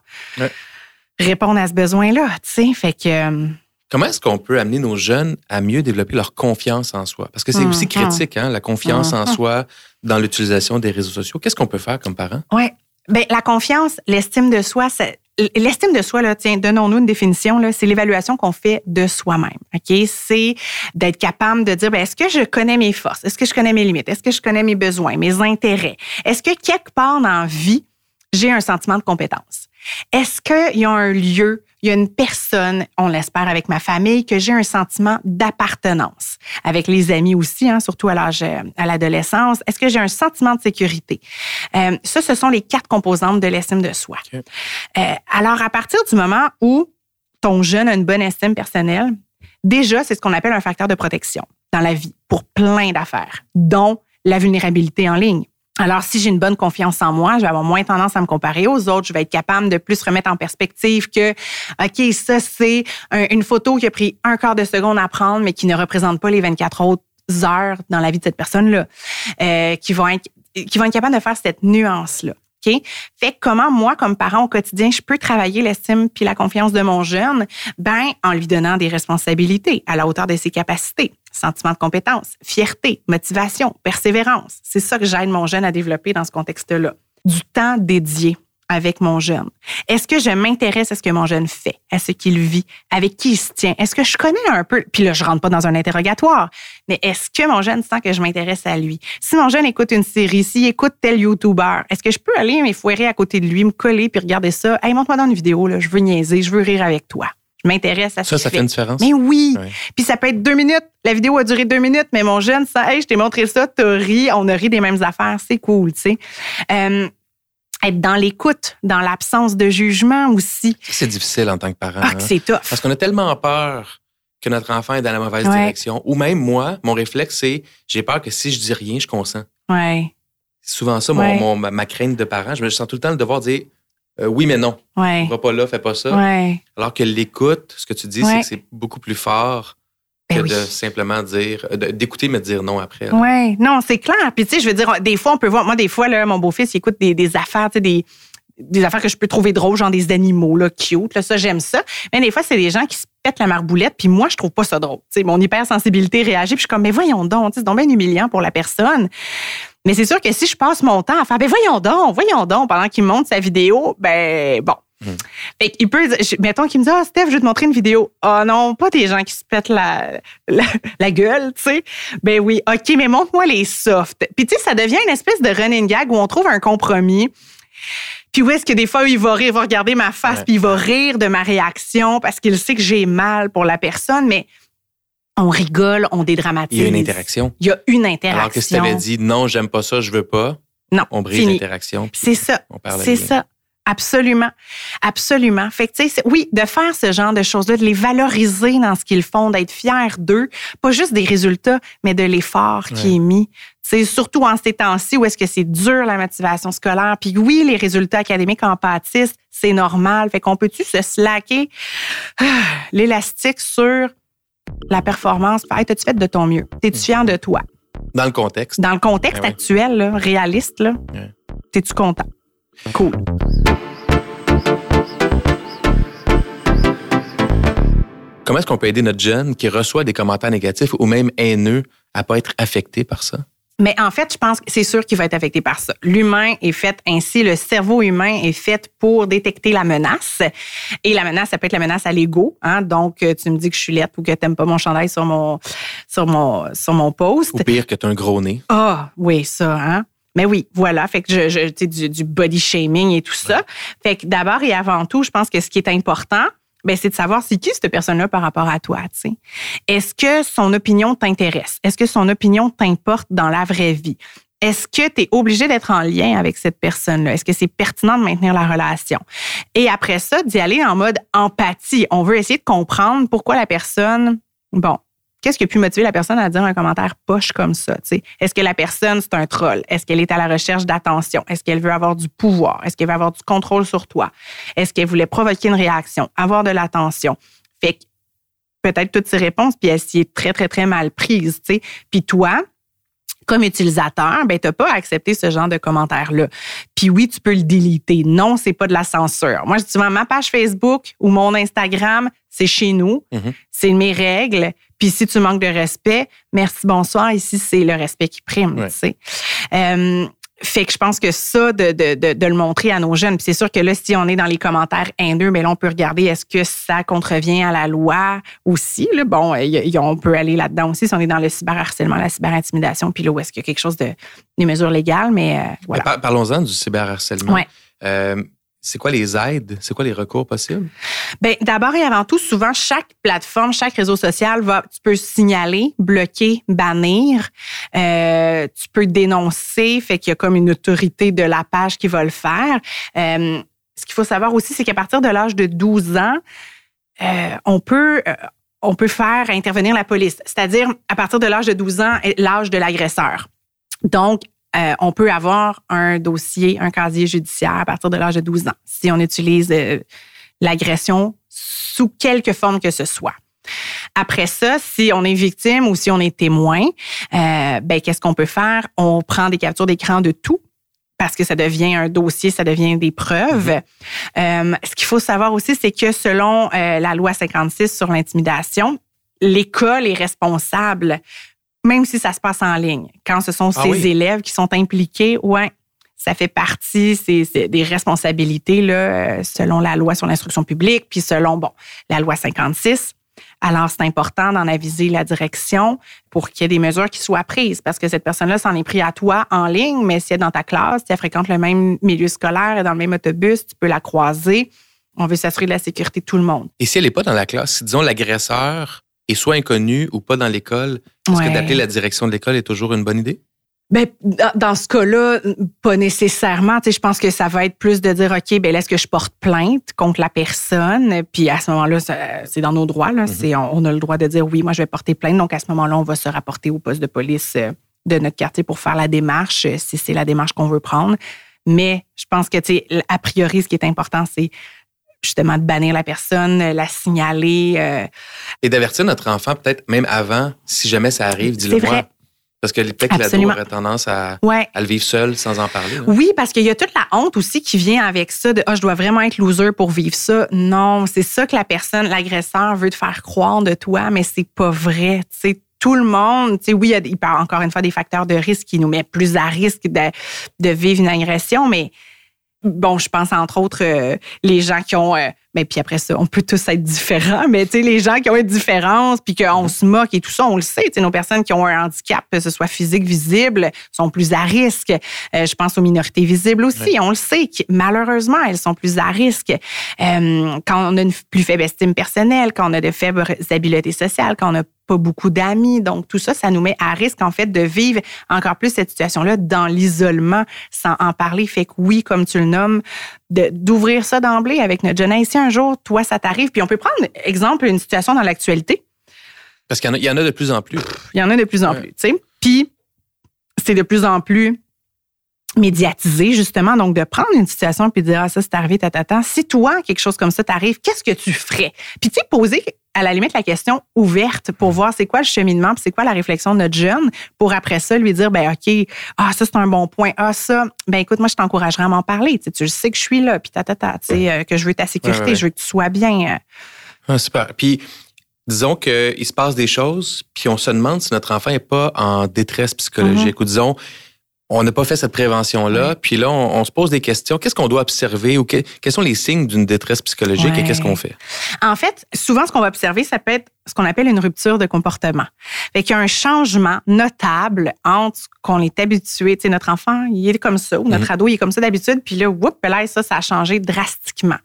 répondre à ce besoin-là, tu sais. Fait que euh, Comment est-ce qu'on peut amener nos jeunes à mieux développer leur confiance en soi? Parce que c'est aussi Mhm. critique, hein, la confiance en Mhm. soi dans l'utilisation des réseaux sociaux. Qu'est-ce qu'on peut faire comme parents? Ouais. Ben, la confiance, l'estime de soi, c'est- l'estime de soi, là, tiens, donnons-nous une définition, là, c'est l'évaluation qu'on fait de soi-même. OK? C'est d'être capable de dire, ben, est-ce que je connais mes forces? Est-ce que je connais mes limites? Est-ce que je connais mes besoins, mes intérêts? Est-ce que quelque part dans la vie, j'ai un sentiment de compétence? Est-ce qu'il y a un lieu, il y a une personne, on l'espère avec ma famille, que j'ai un sentiment d'appartenance? Avec les amis aussi, hein, surtout à l'âge, euh, à l'adolescence. Est-ce que j'ai un sentiment de sécurité? Euh, ça, ce sont les quatre composantes de l'estime de soi. Euh, alors, à partir du moment où ton jeune a une bonne estime personnelle, déjà, c'est ce qu'on appelle un facteur de protection dans la vie pour plein d'affaires, dont la vulnérabilité en ligne. Alors, si j'ai une bonne confiance en moi, je vais avoir moins tendance à me comparer aux autres. Je vais être capable de plus remettre en perspective que, OK, ça, c'est un- une photo qui a pris un quart de seconde à prendre, mais qui ne représente pas les 24 autres heures dans la vie de cette personne-là, euh, qui vont être qui vont être capables de faire cette nuance-là. Fait comment moi, comme parent au quotidien, je peux travailler l'estime puis la confiance de mon jeune? Ben, en lui donnant des responsabilités à la hauteur de ses capacités, sentiment de compétence, fierté, motivation, persévérance. C'est ça que j'aide mon jeune à développer dans ce contexte-là. Du temps dédié avec mon jeune? Est-ce que je m'intéresse à ce que mon jeune fait, à ce qu'il vit, avec qui il se tient? Est-ce que je connais un peu, puis là, je rentre pas dans un interrogatoire, mais est-ce que mon jeune sent que je m'intéresse à lui? Si mon jeune écoute une série, s'il écoute tel YouTuber, est-ce que je peux aller m'effouérer à côté de lui, me coller puis regarder ça? Hey, montre-moi dans une vidéo, là, je veux niaiser, je veux rire avec toi. Je m'intéresse à ce Ça, qu'il ça fait une différence? Mais oui! Puis ça peut être deux minutes. La vidéo a duré deux minutes, mais mon jeune, ça, hey, je t'ai montré ça, t'as ri, on a ri des mêmes affaires, c'est cool, tu sais. Euh, être dans l'écoute, dans l'absence de jugement aussi. C'est difficile en tant que parent. Ah, hein? c'est tough. Parce qu'on a tellement peur que notre enfant est dans la mauvaise Ouais. direction. Ou même moi, mon réflexe, c'est j'ai peur que si je dis rien, je consens. Ouais, C'est souvent ça, mon, Ouais. mon- ma, ma crainte de parent. Je me sens tout le temps le devoir de dire euh, oui, mais non. ouais, Va pas là, fais pas ça. ouais. Alors que l'écoute, ce que tu dis, c'est que c'est beaucoup plus fort que Ben oui. de simplement dire, d'écouter mais de dire non après. Ouais, non, c'est clair. Puis tu sais, je veux dire, des fois, on peut voir, moi, des fois, là, mon beau-fils, il écoute des, des affaires, tu sais, des, des affaires que je peux trouver drôles, genre des animaux, là, cute, là, ça, j'aime ça. Mais des fois, c'est des gens qui se pètent la marboulette, puis moi, je trouve pas ça drôle. Tu sais, mon hypersensibilité réagit, puis je suis comme, mais voyons donc, tu sais, c'est donc bien humiliant pour la personne. Mais c'est sûr que si je passe mon temps à faire, ben voyons donc, voyons donc, pendant qu'il me montre sa vidéo, ben bon. Hmm. Fait qu'il peut, mettons qu'il me dit, ah, Steph, je vais te montrer une vidéo. Ah non, pas des gens qui se pètent la, la, la gueule, tu sais. Ben oui, OK, mais montre-moi les softs. Puis tu sais, ça devient une espèce de running gag où on trouve un compromis. Puis où est-ce que des fois, il va rire, il va regarder ma face, Ouais. puis il va rire de ma réaction parce qu'il sait que j'ai mal pour la personne, mais on rigole, on dédramatise. Il y a une interaction. Il y a une interaction. Alors que si tu avais dit non, j'aime pas ça, je veux pas, non, on brise l'interaction. C'est ça. C'est ça. Absolument. Absolument. Fait que, tu sais, c'est- oui, de faire ce genre de choses-là, de les valoriser dans ce qu'ils font, d'être fiers d'eux, pas juste des résultats, mais de l'effort qui est mis. C'est surtout en ces temps-ci où est-ce que c'est dur la motivation scolaire. Puis oui, les résultats académiques en pâtissent, c'est normal. Fait qu'on peut-tu se slacker ah, l'élastique sur la performance? Hey, t'as-tu fait de ton mieux? T'es-tu fier de toi? Dans le contexte. Dans le contexte Ben actuel, là, réaliste, là, Ouais. t'es-tu content? Cool. Comment est-ce qu'on peut aider notre jeune qui reçoit des commentaires négatifs ou même haineux à pas être affecté par ça? Mais en fait, je pense que c'est sûr qu'il va être affecté par ça. L'humain est fait ainsi, le cerveau humain est fait pour détecter la menace. Et la menace, ça peut être la menace à l'ego. Hein? Donc, euh, tu me dis que je suis lettre ou que tu n'aimes pas mon chandail sur mon, sur mon, sur mon post. Ou pire que tu as un gros nez. Ah, oui, ça, hein? Mais oui, voilà. Fait que je, je tu sais, du, body shaming et tout ça. Fait que d'abord et avant tout, je pense que ce qui est important, ben, c'est de savoir c'est qui cette personne-là par rapport à toi, tu sais. Est-ce que son opinion t'intéresse? Est-ce que son opinion t'importe dans la vraie vie? Est-ce que tu es obligé d'être en lien avec cette personne-là? Est-ce que c'est pertinent de maintenir la relation? Et après ça, d'y aller en mode empathie. On veut essayer de comprendre pourquoi la personne, bon, Qu'est-ce qui a pu motiver la personne à dire un commentaire poche comme ça? Est-ce que la personne, c'est un troll? Est-ce qu'elle est à la recherche d'attention? Est-ce qu'elle veut avoir du pouvoir? Est-ce qu'elle veut avoir du contrôle sur toi? Est-ce qu'elle voulait provoquer une réaction, avoir de l'attention? Fait que peut-être toutes ces réponses, puis elle s'y est très, très, très mal prise. sais? Puis toi, comme utilisateur, ben t'as pas accepté ce genre de commentaire-là. Puis oui, tu peux le déliter. Non, c'est pas de la censure. Moi, je dis souvent, ma page Facebook ou mon Instagram, c'est chez nous, mm-hmm. c'est mes règles. Puis si tu manques de respect, merci, bonsoir. Ici, c'est le respect qui prime. Tu sais. Euh, fait que je pense que ça, de, de, de, de le montrer à nos jeunes, puis c'est sûr que là, si on est dans les commentaires haineux, mais là, on peut regarder est-ce que ça contrevient à la loi aussi. Là? Bon, on peut aller là-dedans aussi si on est dans le cyberharcèlement, la cyberintimidation, puis là, où est-ce qu'il y a quelque chose de des mesures légales, mais euh, voilà. Parlons-en du cyberharcèlement. Ouais. Euh, c'est quoi les aides? C'est quoi les recours possibles? Bien, d'abord et avant tout, souvent, chaque plateforme, chaque réseau social va, tu peux signaler, bloquer, bannir, euh, tu peux dénoncer, fait qu'il y a comme une autorité de la page qui va le faire. Euh, ce qu'il faut savoir aussi, c'est qu'à partir de l'âge de 12 ans, euh, on peut on peut faire intervenir la police, c'est-à-dire à partir de l'âge de 12 ans, l'âge de l'agresseur. Donc, on peut avoir un dossier, un casier judiciaire à partir de l'âge de 12 ans si on utilise l'agression sous quelque forme que ce soit. Après ça, si on est victime ou si on est témoin, euh, ben qu'est-ce qu'on peut faire? On prend des captures d'écran de tout parce que ça devient un dossier, ça devient des preuves. Mm-hmm. ce qu'il faut savoir aussi, c'est que selon la loi 56 sur l'intimidation, l'école est responsable même si ça se passe en ligne. Quand ce sont ah ces élèves qui sont impliqués, ouais, ça fait partie c'est, des responsabilités là, euh, selon la loi sur l'instruction publique, puis selon bon la loi 56. Alors, c'est important d'en aviser la direction pour qu'il y ait des mesures qui soient prises parce que cette personne-là s'en est pris à toi en ligne, mais si elle est dans ta classe, si elle fréquente le même milieu scolaire et dans le même autobus, tu peux la croiser. On veut s'assurer de la sécurité de tout le monde. Et si elle n'est pas dans la classe, si disons l'agresseur est soit inconnu ou pas dans l'école, est-ce que d'appeler la direction de l'école est toujours une bonne idée? Ben, dans ce cas-là, pas nécessairement. Tu sais, je pense que ça va être plus de dire, OK, ben est-ce que je porte plainte contre la personne? Puis à ce moment-là, c'est dans nos droits. Là. Mm-hmm. on, a le droit de dire, oui, moi, je vais porter plainte. Donc à ce moment-là, on va se rapporter au poste de police euh, de notre quartier pour faire la démarche, euh, si c'est la démarche qu'on veut prendre. Mais je pense que, tu sais, a priori, ce qui est important, c'est justement de bannir la personne, la signaler. Euh. Et d'avertir notre enfant peut-être même avant, si jamais ça arrive, dis-le moi. Parce que peut-être que l'ado aurait tendance à, à, le vivre seul sans en parler. Oui, parce qu'il y a toute la honte aussi qui vient avec ça de ah, je dois vraiment être loser pour vivre ça. Non, c'est ça que la personne, l'agresseur veut te faire croire de toi, mais c'est pas vrai. sais tout le monde, tu sais, oui, il y a encore une fois des facteurs de risque qui nous mettent plus à risque de, de vivre une agression, mais bon, je pense entre autres euh, les gens qui ont, mais euh, ben, puis après ça, on peut tous être différents, mais tu sais, les gens qui ont une différence, puis qu'on se moque et tout ça, on le sait. Tu sais, nos personnes qui ont un handicap, que ce soit physique, visible, sont plus à risque. Euh, je pense aux minorités visibles aussi. On le sait que malheureusement, elles sont plus à risque. quand on a une plus faible estime personnelle, quand on a de faibles habiletés sociales, quand on a pas beaucoup d'amis. Donc, tout ça, ça nous met à risque, en fait, de vivre encore plus cette situation-là dans l'isolement sans en parler. Fait que oui, comme tu le nommes, d'ouvrir ça d'emblée avec notre jeunesse. Si un jour, toi, ça t'arrive, puis on peut prendre, exemple, une situation dans l'actualité. Parce qu'il y, en a de plus en plus. Il y en a de plus en plus, tu sais. Puis, c'est de plus en plus médiatisé, justement. Donc, de prendre une situation puis de dire, ah, ça, c'est arrivé, tata. Si toi, quelque chose comme ça t'arrive, qu'est-ce que tu ferais? Puis, tu sais, poser à la limite la question ouverte pour voir c'est quoi le cheminement, puis c'est quoi la réflexion de notre jeune, pour après ça lui dire ben ok, ah ça c'est un bon point, ah ça, ben écoute moi je t'encouragerais à m'en parler, tu, sais, tu sais que je suis là, puis ta, tu sais euh, que je veux ta sécurité, je veux que tu sois bien. Ah, super. Puis disons qu'il se passe des choses, puis on se demande si notre enfant n'est pas en détresse psychologique, mm-hmm. ou disons on n'a pas fait cette prévention-là. Puis là, on, se pose des questions. Qu'est-ce qu'on doit observer ou quels sont les signes d'une détresse psychologique et qu'est-ce qu'on fait? En fait, souvent, ce qu'on va observer, ça peut être ce qu'on appelle une rupture de comportement. Fait qu'il y a un changement notable entre ce qu'on est habitué. Tu sais, notre enfant, il est comme ça, ou notre mhm. ado, il est comme ça d'habitude, puis là, whoop, là, ça, ça a changé drastiquement.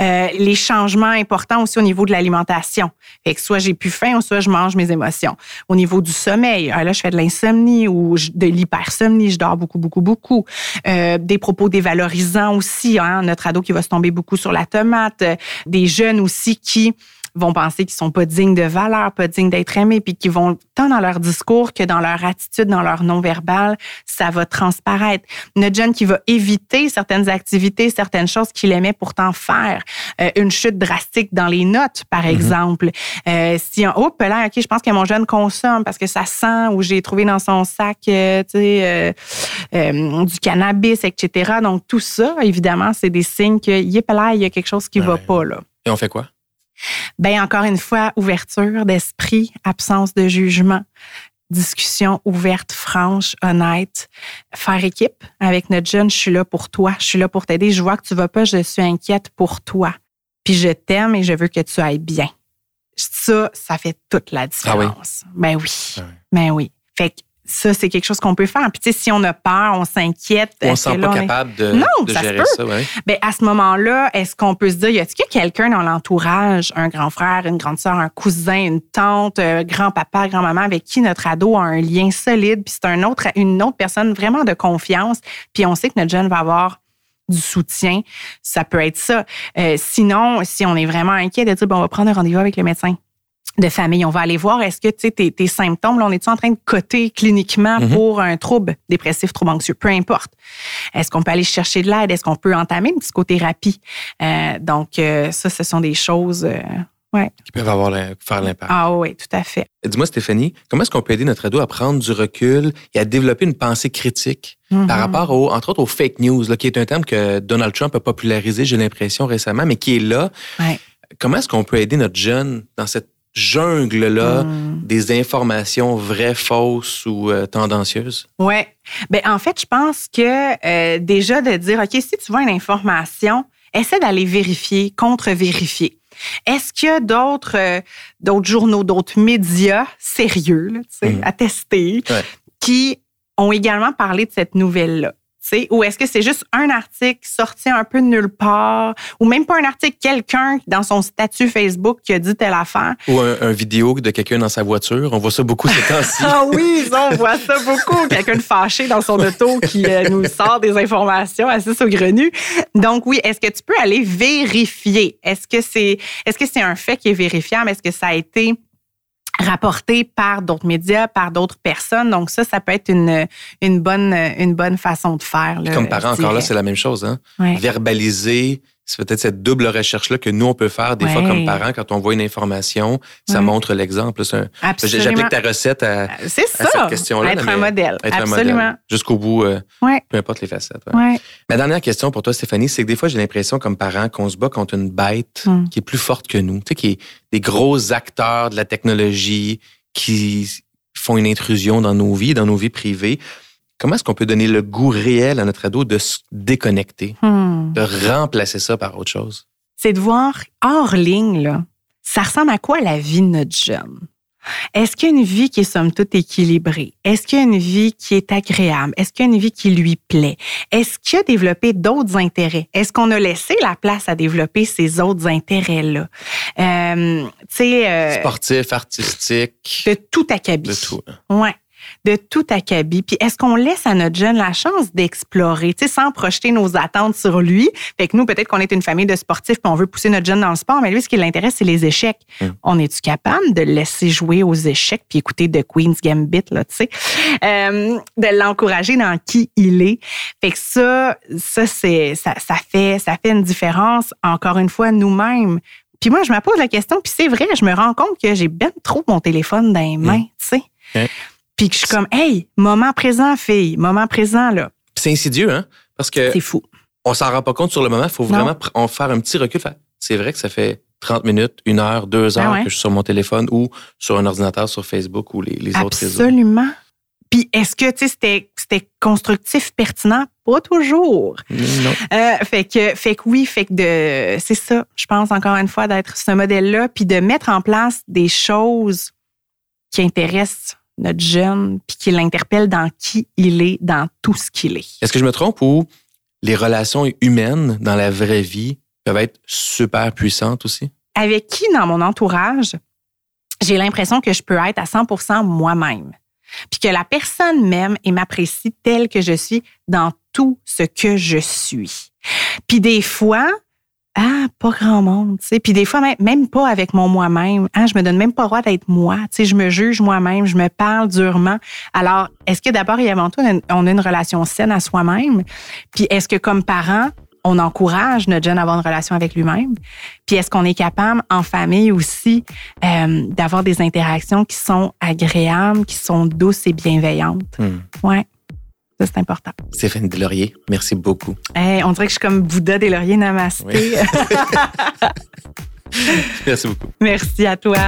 Euh, les changements importants aussi au niveau de l'alimentation. Fait que soit j'ai plus faim, ou soit je mange mes émotions. Au niveau du sommeil, ah, là, je fais de l'insomnie ou de l'hypersomnie, je dors beaucoup, beaucoup, beaucoup. Euh, des propos dévalorisants aussi, hein, notre ado qui va se tomber beaucoup sur la tomate. Des jeunes aussi qui vont penser qu'ils sont pas dignes de valeur, pas dignes d'être aimés, puis qui vont tant dans leur discours que dans leur attitude, dans leur non-verbal, ça va transparaître. Notre jeune qui va éviter certaines activités, certaines choses qu'il aimait pourtant faire, euh, une chute drastique dans les notes, par mm-hmm. exemple. Euh, si on, oh, là, ok, je pense que mon jeune consomme parce que ça sent ou j'ai trouvé dans son sac, euh, tu sais, euh, du cannabis, etc. Donc tout ça, évidemment, c'est des signes que là, il y a quelque chose qui ne va pas là. Et on fait quoi? Ben encore une fois, ouverture d'esprit, absence de jugement, discussion ouverte, franche, honnête, faire équipe avec notre jeune. Je suis là pour toi, je suis là pour t'aider. Je vois que tu vas pas, je suis inquiète pour toi. Puis je t'aime et je veux que tu ailles bien. Ça, ça fait toute la différence. Ah oui? Ben oui. Ah ben oui. Fait que ça, c'est quelque chose qu'on peut faire. Puis, tu sais, si on a peur, on s'inquiète. On ne se sent pas capable de, non, de ça gérer peut. ça. Ouais. Bien, à ce moment-là, est-ce qu'on peut se dire, y a-t-il quelqu'un dans l'entourage, un grand frère, une grande sœur, un cousin, une tante, euh, grand-papa, grand-maman, avec qui notre ado a un lien solide, puis c'est un autre, une autre personne vraiment de confiance, puis on sait que notre jeune va avoir du soutien, ça peut être ça. Euh, sinon, si on est vraiment inquiet de dire, bon, on va prendre un rendez-vous avec le médecin de famille. On va aller voir, est-ce que tu sais, tes, tes, symptômes, là, on est en train de coter cliniquement mhm. pour un trouble dépressif, trouble anxieux, peu importe. Est-ce qu'on peut aller chercher de l'aide? Est-ce qu'on peut entamer une psychothérapie? Euh, donc, euh, ça, ce sont des choses euh, ouais. qui peuvent avoir faire l'impact. Ah oui, tout à fait. Dis-moi, Stéphanie, comment est-ce qu'on peut aider notre ado à prendre du recul et à développer une pensée critique par mhm. rapport, au, entre autres, aux fake news, là, qui est un terme que Donald Trump a popularisé, j'ai l'impression, récemment, mais qui est là. Ouais. Comment est-ce qu'on peut aider notre jeune dans cette jungle-là hmm. des informations vraies, fausses ou euh, tendancieuses? Oui. Ben, en fait, je pense que euh, déjà de dire, OK, si tu vois une information, essaie d'aller vérifier, contre-vérifier. Est-ce qu'il y a d'autres euh, d'autres journaux, d'autres médias sérieux, là, hmm. attestés, qui ont également parlé de cette nouvelle-là? Ou est-ce que c'est juste un article sorti un peu de nulle part, ou même pas un article, quelqu'un dans son statut Facebook qui a dit telle affaire? Ou un, vidéo de quelqu'un dans sa voiture. On voit ça beaucoup ces temps-ci. ah oui, on voit ça beaucoup. Quelqu'un de fâché dans son auto qui euh, nous sort des informations assez saugrenues. Donc oui, est-ce que tu peux aller vérifier? Est-ce que c'est est-ce que c'est un fait qui est vérifiable? Est-ce que ça a été rapporté par d'autres médias, par d'autres personnes. Donc ça, ça peut être une, une, bonne, une bonne façon de faire. Comme parent, encore là, c'est la même chose. Hein? Verbaliser c'est peut-être cette double recherche-là que nous, on peut faire des fois comme parents quand on voit une information. Ça montre l'exemple. J'applique ta recette à, cette question-là. Être un modèle. Être Absolument. Jusqu'au bout, euh, peu importe les facettes. Ma dernière question pour toi, Stéphanie, c'est que des fois, j'ai l'impression comme parent qu'on se bat contre une bête hmm. qui est plus forte que nous. Tu sais, qui est des gros acteurs de la technologie qui font une intrusion dans nos vies, dans nos vies privées. Comment est-ce qu'on peut donner le goût réel à notre ado de se déconnecter, hmm. de remplacer ça par autre chose? C'est de voir hors ligne, là, ça ressemble à quoi la vie de notre jeune? Est-ce qu'il y a une vie qui est somme toute équilibrée? Est-ce qu'il y a une vie qui est agréable? Est-ce qu'il y a une vie qui lui plaît? Est-ce qu'il a développé d'autres intérêts? Est-ce qu'on a laissé la place à développer ces autres intérêts-là? Euh, euh, Sportif, artistique. De tout acabit. De tout. Ouais de tout acabit. Puis est-ce qu'on laisse à notre jeune la chance d'explorer, tu sais, sans projeter nos attentes sur lui? Fait que nous, peut-être qu'on est une famille de sportifs puis on veut pousser notre jeune dans le sport, mais lui, ce qui l'intéresse, c'est les échecs. Mm. On est-tu capable de le laisser jouer aux échecs puis écouter The Queen's Gambit, là, tu sais? Euh, de l'encourager dans qui il est. Fait que ça, ça, c'est, ça, ça fait, ça fait une différence, encore une fois, nous-mêmes. Puis moi, je me pose la question, puis c'est vrai, je me rends compte que j'ai bien trop mon téléphone dans les mains, mm. tu sais? Puis que je suis comme, hey, moment présent, fille, moment présent, là. C'est insidieux, hein? Parce que. C'est fou. On s'en rend pas compte sur le moment. Il faut vraiment en faire un petit recul. C'est vrai que ça fait 30 minutes, une heure, deux ben heures que je suis sur mon téléphone ou sur un ordinateur, sur Facebook ou les, autres réseaux. Absolument. Puis est-ce que tu sais c'était constructif, pertinent? Pas toujours. Non. Euh, fait que fait que oui, fait que de c'est ça. Je pense encore une fois d'être ce modèle-là, puis de mettre en place des choses qui intéressent notre jeune, puis qui l'interpelle dans qui il est, dans tout ce qu'il est. Est-ce que je me trompe ou les relations humaines dans la vraie vie peuvent être super puissantes aussi? Avec qui dans mon entourage, j'ai l'impression que je peux être à 100 moi-même. Puis que la personne m'aime et m'apprécie telle que je suis dans tout ce que je suis. Puis des fois, Ah, pas grand monde, tu sais. Puis des fois, même, même pas avec mon moi-même. Ah, je me donne même pas le droit d'être moi. Tu sais, je me juge moi-même, je me parle durement. Alors, est-ce que d'abord et avant tout, on a une relation saine à soi-même? Puis est-ce que comme parent, on encourage notre jeune à avoir une relation avec lui-même? Puis est-ce qu'on est capable, en famille aussi, euh, d'avoir des interactions qui sont agréables, qui sont douces et bienveillantes? Hmm. Ouais. Ça, c'est important. Stéphane Delaurier, merci beaucoup. Hey, on dirait que je suis comme Bouddha des lauriers, namasté. merci beaucoup. Merci à toi.